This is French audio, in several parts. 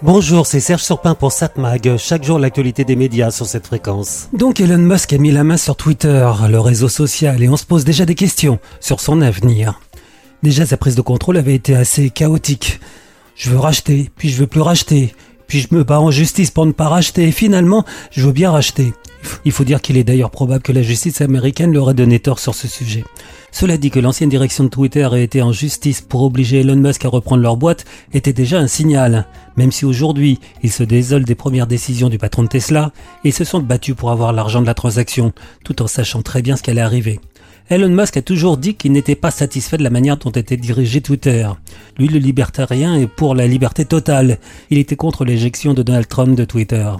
Bonjour, c'est Serge Surpin pour SatMag. Chaque jour, l'actualité des médias sur cette fréquence. Donc Elon Musk a mis la main sur Twitter, le réseau social, et on se pose déjà des questions sur son avenir. Déjà, sa prise de contrôle avait été assez chaotique. Je veux racheter, puis je veux plus racheter, puis je me bats en justice pour ne pas racheter, et finalement, je veux bien racheter. Il faut dire qu'il est d'ailleurs probable que la justice américaine leur ait donné tort sur ce sujet. Cela dit que l'ancienne direction de Twitter ait été en justice pour obliger Elon Musk à reprendre leur boîte était déjà un signal. Même si aujourd'hui, ils se désolent des premières décisions du patron de Tesla, ils se sont battus pour avoir l'argent de la transaction, tout en sachant très bien ce qu'allait arriver. Elon Musk a toujours dit qu'il n'était pas satisfait de la manière dont était dirigé Twitter. Lui, le libertarien, est pour la liberté totale. Il était contre l'éjection de Donald Trump de Twitter.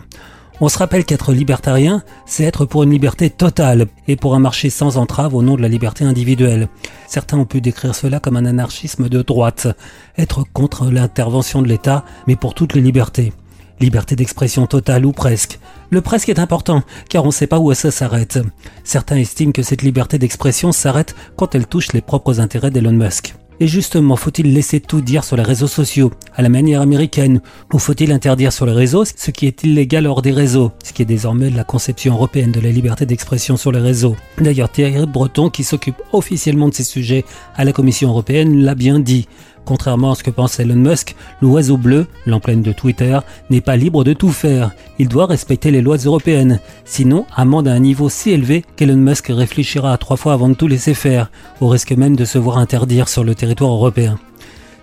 On se rappelle qu'être libertarien, c'est être pour une liberté totale et pour un marché sans entrave au nom de la liberté individuelle. Certains ont pu décrire cela comme un anarchisme de droite, être contre l'intervention de l'État, mais pour toutes les libertés. Liberté d'expression totale ou presque. Le presque est important, car on ne sait pas où ça s'arrête. Certains estiment que cette liberté d'expression s'arrête quand elle touche les propres intérêts d'Elon Musk. Et justement, faut-il laisser tout dire sur les réseaux sociaux, à la manière américaine, ou faut-il interdire sur les réseaux ce qui est illégal hors des réseaux, ce qui est désormais la conception européenne de la liberté d'expression sur les réseaux? D'ailleurs, Thierry Breton, qui s'occupe officiellement de ces sujets à la Commission européenne, l'a bien dit. Contrairement à ce que pense Elon Musk, l'oiseau bleu, l'emplène de Twitter, n'est pas libre de tout faire. Il doit respecter les lois européennes. Sinon, amende à un niveau si élevé qu'Elon Musk réfléchira à trois fois avant de tout laisser faire, au risque même de se voir interdire sur le territoire européen.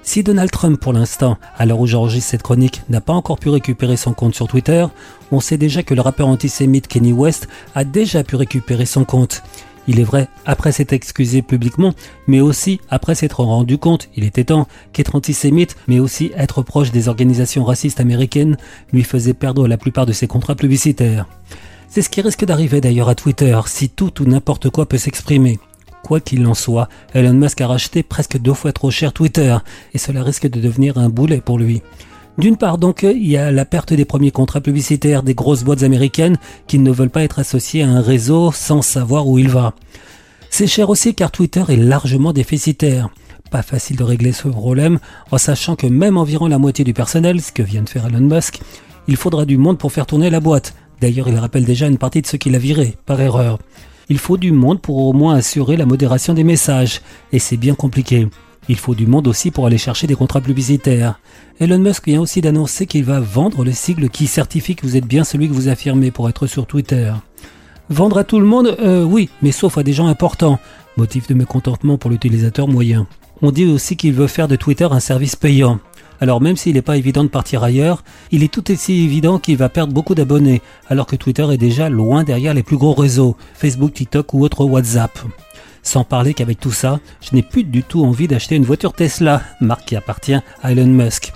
Si Donald Trump, pour l'instant, à l'heure où j'enregistre cette chronique, n'a pas encore pu récupérer son compte sur Twitter, on sait déjà que le rappeur antisémite Kenny West a déjà pu récupérer son compte. Il est vrai, après s'être excusé publiquement, mais aussi après s'être rendu compte, il était temps, qu'être antisémite, mais aussi être proche des organisations racistes américaines, lui faisait perdre la plupart de ses contrats publicitaires. C'est ce qui risque d'arriver d'ailleurs à Twitter, si tout ou n'importe quoi peut s'exprimer. Quoi qu'il en soit, Elon Musk a racheté presque deux fois trop cher Twitter, et cela risque de devenir un boulet pour lui. D'une part donc, il y a la perte des premiers contrats publicitaires des grosses boîtes américaines qui ne veulent pas être associées à un réseau sans savoir où il va. C'est cher aussi car Twitter est largement déficitaire. Pas facile de régler ce problème en sachant que même environ la moitié du personnel, ce que vient de faire Elon Musk, il faudra du monde pour faire tourner la boîte. D'ailleurs, il rappelle déjà une partie de ceux qu'il a virés, par erreur. Il faut du monde pour au moins assurer la modération des messages, et c'est bien compliqué. Il faut du monde aussi pour aller chercher des contrats publicitaires. Elon Musk vient aussi d'annoncer qu'il va vendre le sigle qui certifie que vous êtes bien celui que vous affirmez pour être sur Twitter. Vendre à tout le monde euh, Oui, mais sauf à des gens importants. Motif de mécontentement pour l'utilisateur moyen. On dit aussi qu'il veut faire de Twitter un service payant. Alors même s'il n'est pas évident de partir ailleurs, il est tout aussi évident qu'il va perdre beaucoup d'abonnés, alors que Twitter est déjà loin derrière les plus gros réseaux, Facebook, TikTok ou autre WhatsApp. Sans parler qu'avec tout ça, je n'ai plus du tout envie d'acheter une voiture Tesla, marque qui appartient à Elon Musk.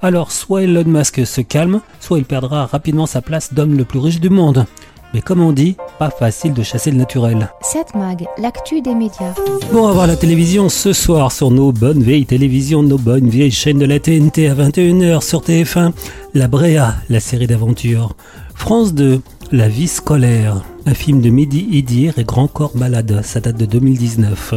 Alors soit Elon Musk se calme, soit il perdra rapidement sa place d'homme le plus riche du monde. Mais comme on dit, pas facile de chasser le naturel. 7 Mag, l'actu des médias. Bon, on va voir la télévision ce soir sur nos bonnes vieilles télévisions, nos bonnes vieilles chaînes de la TNT à 21h sur TF1. La Bréa, la série d'aventure. France 2, La vie scolaire. Un film de Midi Idir et Grand Corps Malade, ça date de 2019.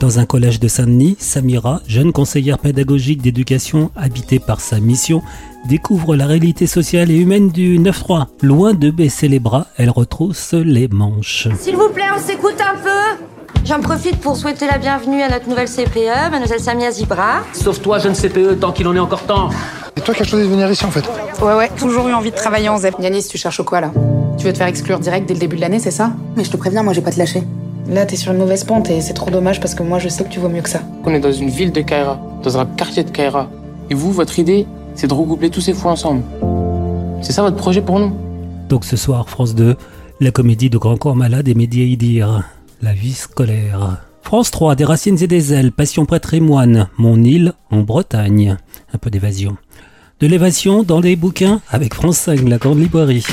Dans un collège de Saint-Denis, Samira, jeune conseillère pédagogique d'éducation habitée par sa mission, découvre la réalité sociale et humaine du 9-3. Loin de baisser les bras, elle retrousse les manches. S'il vous plaît, on s'écoute un peu J'en profite pour souhaiter la bienvenue à notre nouvelle CPE, mademoiselle Samia Zibra. Sauf toi, jeune CPE, tant qu'il en est encore temps. C'est toi qui as choisi de venir ici en fait Ouais, ouais, toujours eu envie de travailler en ZEP. Yanis, tu cherches quoi là Tu veux te faire exclure direct dès le début de l'année, c'est ça Mais je te préviens, moi j'ai pas te lâcher. Là, t'es sur une mauvaise pente et c'est trop dommage parce que moi je sais que tu vaux mieux que ça. On est dans une ville de Kaira, dans un quartier de Kaira. Et vous, votre idée, c'est de regrouper tous ces fous ensemble. C'est ça votre projet pour nous Donc ce soir, France 2, la comédie de Grand Corps Malade et Média Idir, la vie scolaire. France 3, des racines et des ailes, passion prêtre et moine, mon île en Bretagne. Un peu d'évasion. De l'évasion dans les bouquins avec France 5, la grande librairie.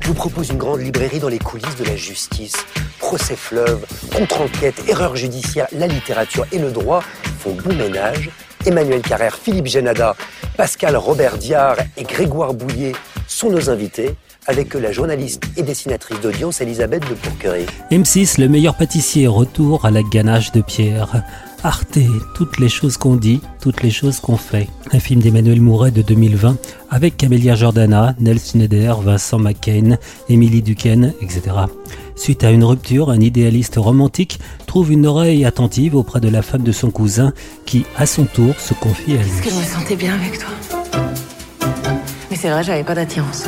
Je vous propose une grande librairie dans les coulisses de la justice. Procès fleuve, contre-enquête, erreurs judiciaires, la littérature et le droit font bon ménage. Emmanuel Carrère, Philippe Genada, Pascal Robert Diard et Grégoire Bouillet sont nos invités avec la journaliste et dessinatrice d'audience Elisabeth de Pourquerie. M6, le meilleur pâtissier, retour à la ganache de pierre. Arte, toutes les choses qu'on dit, toutes les choses qu'on fait. Un film d'Emmanuel Mouret de 2020 avec Camélia Jordana, Nels Schneider, Vincent McCain, Émilie Duquesne, etc. Suite à une rupture, un idéaliste romantique trouve une oreille attentive auprès de la femme de son cousin qui, à son tour, se confie à lui. Est-ce que je me sentais bien avec toi? Mais c'est vrai, j'avais pas d'attirance.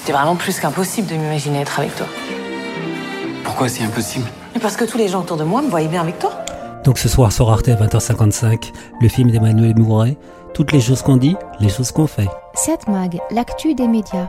C'était vraiment plus qu'impossible de m'imaginer être avec toi. Pourquoi c'est impossible? Parce que tous les gens autour de moi me voyaient bien avec toi. Donc ce soir sur Arte à 20h55, le film d'Emmanuel Mouret, toutes les choses qu'on dit, les choses qu'on fait. 7 Mag, l'actu des médias.